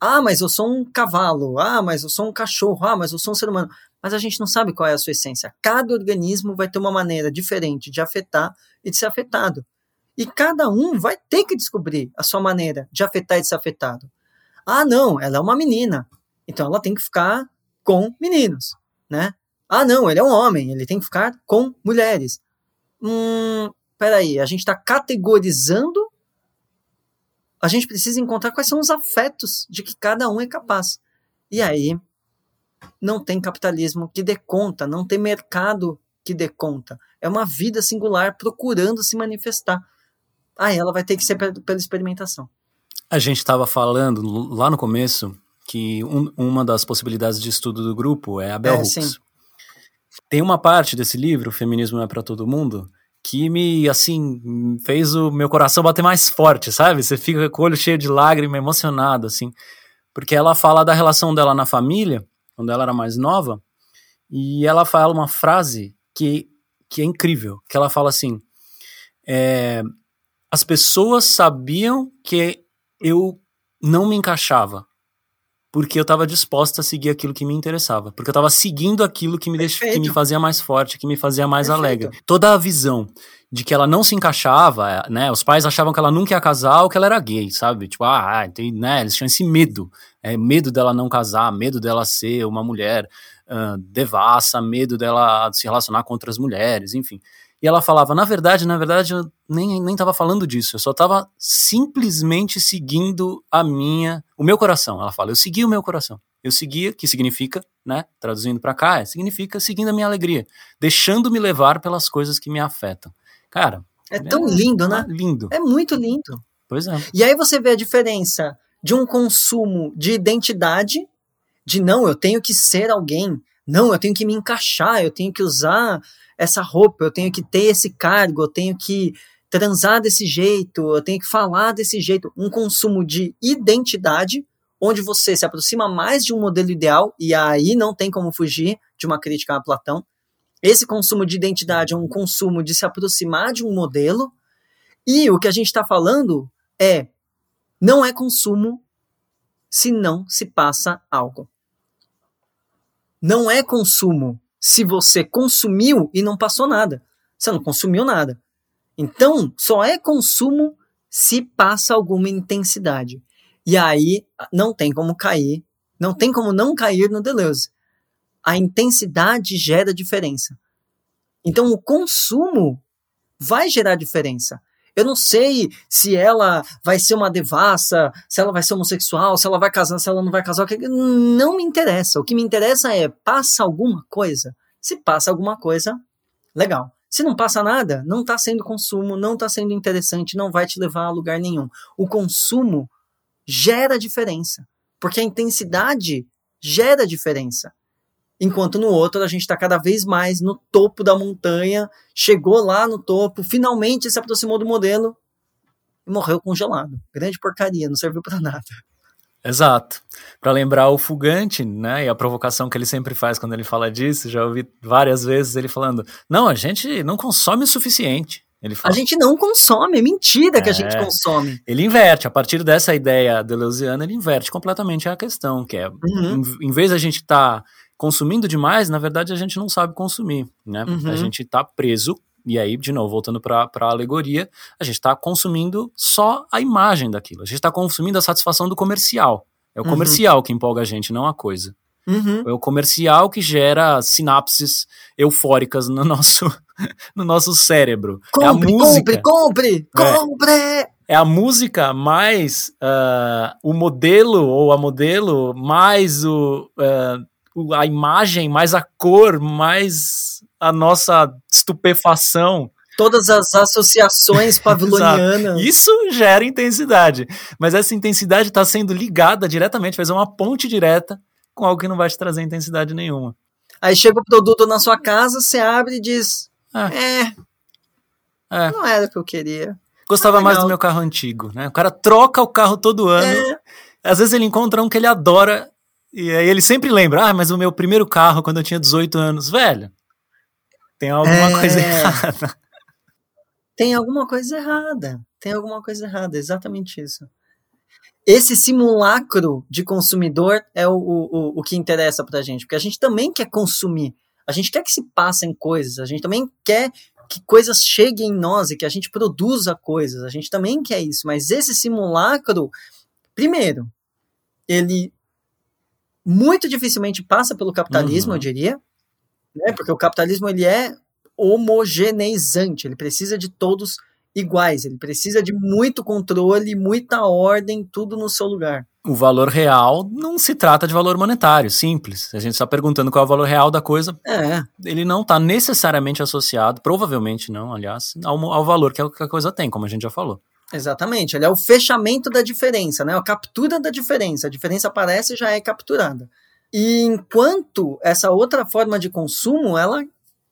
Ah, mas eu sou um cavalo. Ah, mas eu sou um cachorro. Ah, mas eu sou um ser humano. Mas a gente não sabe qual é a sua essência. Cada organismo vai ter uma maneira diferente de afetar e de ser afetado. E cada um vai ter que descobrir a sua maneira de afetar e de ser afetado. Ah, não, ela é uma menina. Então ela tem que ficar com meninos, né? Ah, não, ele é um homem, ele tem que ficar com mulheres. Hum, peraí, a gente está categorizando a gente precisa encontrar quais são os afetos de que cada um é capaz. E aí não tem capitalismo que dê conta, não tem mercado que dê conta. É uma vida singular procurando se manifestar. Aí ela vai ter que ser pela experimentação. A gente estava falando lá no começo que um, uma das possibilidades de estudo do grupo é a Bell é, Hooks. Sim. Tem uma parte desse livro, Feminismo é para todo mundo, que me, assim, fez o meu coração bater mais forte, sabe? Você fica com o olho cheio de lágrima, emocionado, assim. Porque ela fala da relação dela na família, quando ela era mais nova, e ela fala uma frase que, que é incrível, que ela fala assim, é, as pessoas sabiam que eu não me encaixava, porque eu estava disposta a seguir aquilo que me interessava, porque eu estava seguindo aquilo que me, que me fazia mais forte, que me fazia mais Perfeito. alegre. Toda a visão de que ela não se encaixava, né? Os pais achavam que ela nunca ia casar ou que ela era gay, sabe? Tipo, ah, tem, né? Eles tinham esse medo, é, medo dela não casar, medo dela ser uma mulher uh, devassa, medo dela se relacionar com outras mulheres, enfim. E ela falava, na verdade, na verdade, eu nem, nem tava falando disso, eu só tava simplesmente seguindo a minha, o meu coração. Ela fala, eu segui o meu coração. Eu seguia, que significa, né, traduzindo para cá, significa seguindo a minha alegria, deixando-me levar pelas coisas que me afetam. Cara, é tão é, lindo, né? Lindo. É muito lindo. Pois é. E aí você vê a diferença de um consumo de identidade, de não, eu tenho que ser alguém, não, eu tenho que me encaixar, eu tenho que usar essa roupa, eu tenho que ter esse cargo, eu tenho que transar desse jeito, eu tenho que falar desse jeito. Um consumo de identidade, onde você se aproxima mais de um modelo ideal, e aí não tem como fugir de uma crítica a Platão. Esse consumo de identidade é um consumo de se aproximar de um modelo, e o que a gente está falando é não é consumo se não se passa algo. Não é consumo se você consumiu e não passou nada. Você não consumiu nada. Então, só é consumo se passa alguma intensidade. E aí não tem como cair, não tem como não cair no Deleuze. A intensidade gera diferença. Então, o consumo vai gerar diferença. Eu não sei se ela vai ser uma devassa, se ela vai ser homossexual, se ela vai casar, se ela não vai casar. Não me interessa. O que me interessa é passa alguma coisa. Se passa alguma coisa, legal. Se não passa nada, não está sendo consumo, não está sendo interessante, não vai te levar a lugar nenhum. O consumo gera diferença, porque a intensidade gera diferença. Enquanto no outro a gente está cada vez mais no topo da montanha, chegou lá no topo, finalmente se aproximou do modelo e morreu congelado. Grande porcaria, não serviu para nada. Exato. Para lembrar o Fugante, né, e a provocação que ele sempre faz quando ele fala disso, já ouvi várias vezes ele falando: "Não, a gente não consome o suficiente". Ele fala. A gente não consome, é mentira é, que a gente é. consome. Ele inverte, a partir dessa ideia deleuziana, ele inverte completamente a questão, que é, uhum. em, em, vez a gente estar tá consumindo demais, na verdade a gente não sabe consumir, né? Uhum. A gente está preso, e aí, de novo, voltando para a alegoria, a gente está consumindo só a imagem daquilo. A gente está consumindo a satisfação do comercial. É o uhum. comercial que empolga a gente, não a coisa. Uhum. É o comercial que gera sinapses eufóricas no nosso, no nosso cérebro. Compre, é a música. compre, compre, compre! É, é a música mais uh, o modelo ou a modelo mais o, uh, a imagem, mais a cor, mais a nossa estupefação. Todas as associações pavilonianas. Isso gera intensidade. Mas essa intensidade está sendo ligada diretamente, fazer uma ponte direta com algo que não vai te trazer intensidade nenhuma. Aí chega o produto na sua casa, você abre e diz: É. é, é. não era o que eu queria. Gostava ah, mais do meu carro antigo, né? O cara troca o carro todo ano. É. Às vezes ele encontra um que ele adora e aí ele sempre lembra, ah, mas o meu primeiro carro quando eu tinha 18 anos, velho, tem alguma é... coisa errada. Tem alguma coisa errada. Tem alguma coisa errada, exatamente isso. Esse simulacro de consumidor é o, o, o que interessa pra gente, porque a gente também quer consumir. A gente quer que se passem coisas, a gente também quer que coisas cheguem em nós e que a gente produza coisas. A gente também quer isso, mas esse simulacro, primeiro, ele muito dificilmente passa pelo capitalismo, uhum. eu diria, né? Porque o capitalismo ele é homogeneizante, ele precisa de todos iguais, ele precisa de muito controle, muita ordem, tudo no seu lugar. O valor real não se trata de valor monetário, simples. A gente está perguntando qual é o valor real da coisa. É. Ele não está necessariamente associado, provavelmente não, aliás, ao, ao valor que a coisa tem, como a gente já falou. Exatamente, ele é o fechamento da diferença, né? A captura da diferença. A diferença aparece e já é capturada. E enquanto essa outra forma de consumo, ela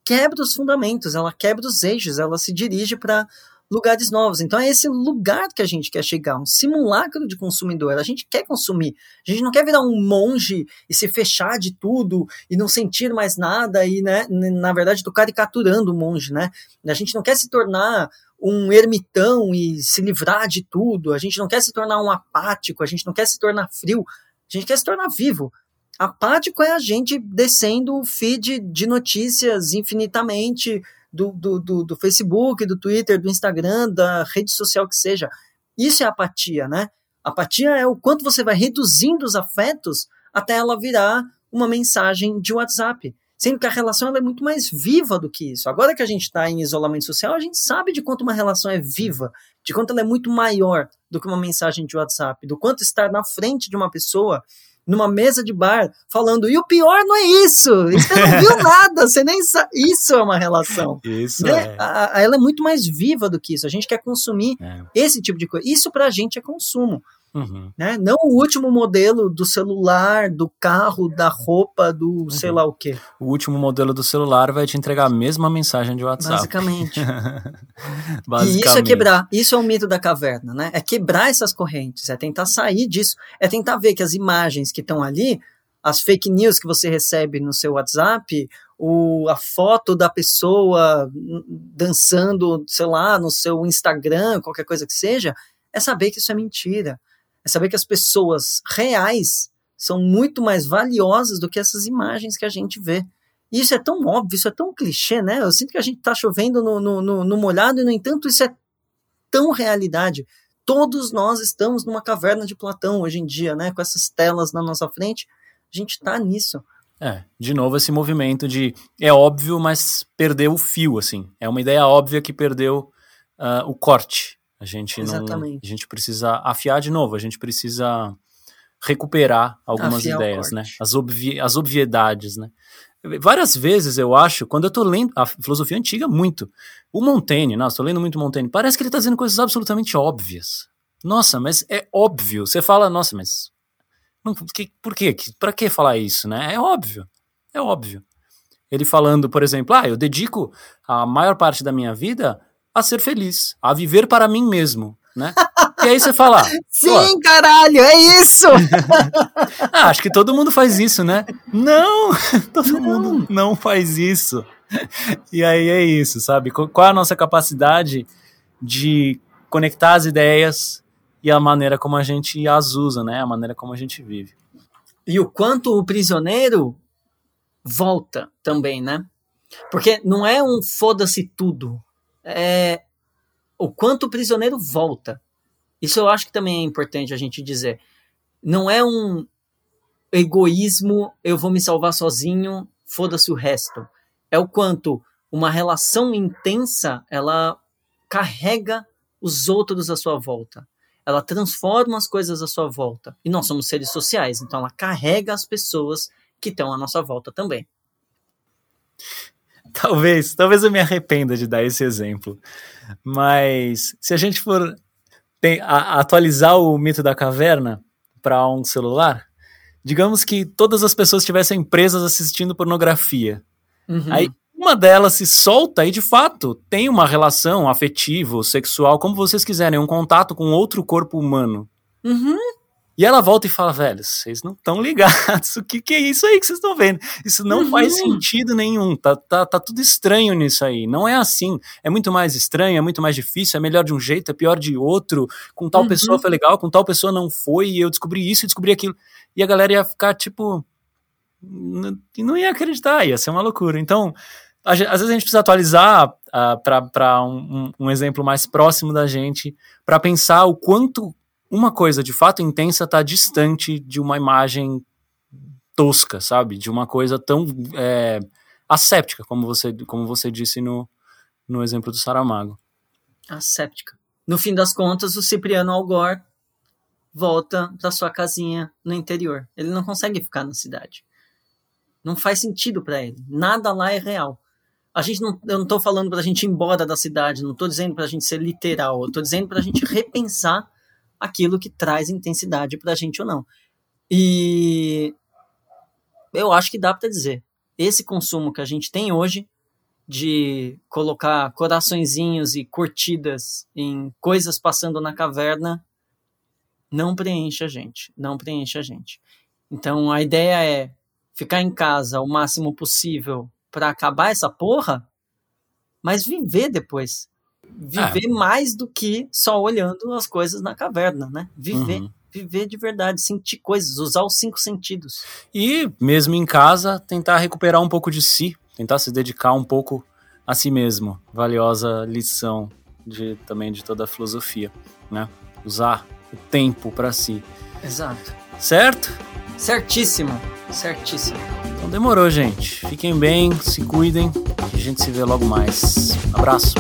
quebra os fundamentos, ela quebra os eixos, ela se dirige para lugares novos. Então é esse lugar que a gente quer chegar, um simulacro de consumidor. A gente quer consumir. A gente não quer virar um monge e se fechar de tudo e não sentir mais nada e, né, na verdade, tô caricaturando o monge, né? A gente não quer se tornar um ermitão e se livrar de tudo. A gente não quer se tornar um apático, a gente não quer se tornar frio, a gente quer se tornar vivo. Apático é a gente descendo o feed de notícias infinitamente do, do, do, do Facebook, do Twitter, do Instagram, da rede social que seja. Isso é apatia, né? Apatia é o quanto você vai reduzindo os afetos até ela virar uma mensagem de WhatsApp. Sendo que a relação é muito mais viva do que isso. Agora que a gente está em isolamento social, a gente sabe de quanto uma relação é viva, de quanto ela é muito maior do que uma mensagem de WhatsApp, do quanto estar na frente de uma pessoa numa mesa de bar falando, e o pior não é isso, você não viu nada, você nem sabe. Isso é uma relação. Isso né? é. A, a, ela é muito mais viva do que isso. A gente quer consumir É. esse tipo de coisa. Isso pra gente é consumo. Uhum. Né? Não o último modelo do celular, do carro, da roupa, do sei lá o quê. O último modelo do celular vai te entregar a mesma mensagem de WhatsApp. Basicamente. Basicamente. E isso é quebrar, isso é o mito da caverna, né? É quebrar essas correntes, é tentar sair disso, é tentar ver que as imagens que estão ali, as fake news que você recebe no seu WhatsApp, o, a foto da pessoa dançando, sei lá, no seu Instagram, qualquer coisa que seja, é saber que isso é mentira. É saber que as pessoas reais são muito mais valiosas do que essas imagens que a gente vê. E isso é tão óbvio, isso é tão clichê, né? Eu sinto que a gente tá chovendo no, no, no, no molhado e, no entanto, isso é tão realidade. Todos nós estamos numa caverna de Platão hoje em dia, né? Com essas telas na nossa frente, a gente tá nisso. É, de novo esse movimento de é óbvio, mas perdeu o fio, assim. É uma ideia óbvia que perdeu ah, o corte. A gente não, Exatamente. a gente precisa afiar de novo, a gente precisa recuperar algumas Afiar ideias, né? As, obvi as obviedades, né? Várias vezes eu acho, quando eu tô lendo a filosofia antiga, muito. O Montaigne, nossa, tô lendo muito Montaigne, parece que ele tá dizendo coisas absolutamente óbvias. Nossa, mas é óbvio. Você fala, nossa, mas. Não, que, por quê? Que- Pra que falar isso, né? É óbvio. É óbvio. Ele falando, por exemplo, ah, eu dedico a maior parte da minha vida a ser feliz, a viver para mim mesmo, né? E aí você fala, Sim, caralho, é isso! ah, acho que todo mundo faz isso, né? Não, todo Não. mundo não faz isso. E aí é isso, sabe? Qu- Qual é a nossa capacidade de conectar as ideias e a maneira como a gente as usa, né? A maneira como a gente vive. E o quanto o prisioneiro volta também, né? Porque não é um foda-se tudo. É o quanto o prisioneiro volta. Isso eu acho que também é importante a gente dizer. Não é um egoísmo, eu vou me salvar sozinho, foda-se o resto. É o quanto uma relação intensa, ela carrega os outros à sua volta. Ela transforma as coisas à sua volta. E nós somos seres sociais, então ela carrega as pessoas que estão à nossa volta também. Talvez, talvez eu me arrependa de dar esse exemplo. Mas se a gente for tem- a- atualizar o mito da caverna para um celular, digamos que todas as pessoas estivessem presas assistindo pornografia. Uhum. Aí uma delas se solta e de fato tem uma relação afetiva, sexual, como vocês quiserem, um contato com outro corpo humano. Uhum. E ela volta e fala, velho, vocês não estão ligados. O que, que é isso aí que vocês estão vendo? Isso não Uhum. faz sentido nenhum. Tá, tá, tá tudo estranho nisso aí. Não é assim. É muito mais estranho, é muito mais difícil, é melhor de um jeito, é pior de outro. Com tal Uhum. pessoa foi legal, com tal pessoa não foi, e eu descobri isso e descobri aquilo. E a galera ia ficar tipo. não ia acreditar, ia ser uma loucura. Então, às vezes a gente precisa atualizar para um, um- um exemplo mais próximo da gente, para pensar o quanto uma coisa de fato intensa está distante de uma imagem tosca, sabe? De uma coisa tão é, asséptica, como você, como você disse no, no exemplo do Saramago. Asséptica. No fim das contas, o Cipriano Algor volta para sua casinha no interior. Ele não consegue ficar na cidade. Não faz sentido para ele. Nada lá é real. A gente não, eu não estou falando para a gente ir embora da cidade, não estou dizendo para a gente ser literal, eu estou dizendo para a gente repensar aquilo que traz intensidade para a gente ou não. E eu acho que dá para dizer. Esse consumo que a gente tem hoje de colocar coraçõezinhos e curtidas em coisas passando na caverna não preenche a gente, não preenche a gente. Então a ideia é ficar em casa o máximo possível para acabar essa porra, mas viver depois. Viver mais do que só olhando as coisas na caverna, né? Viver, Uhum. viver de verdade, sentir coisas, usar os cinco sentidos. E, mesmo em casa, tentar recuperar um pouco de si, tentar se dedicar um pouco a si mesmo. Valiosa lição de, também de toda a filosofia, né? Usar o tempo para si. Exato. Certo? Certíssimo, certíssimo. Então demorou, gente. Fiquem bem, se cuidem, que a gente se vê logo mais. Abraço.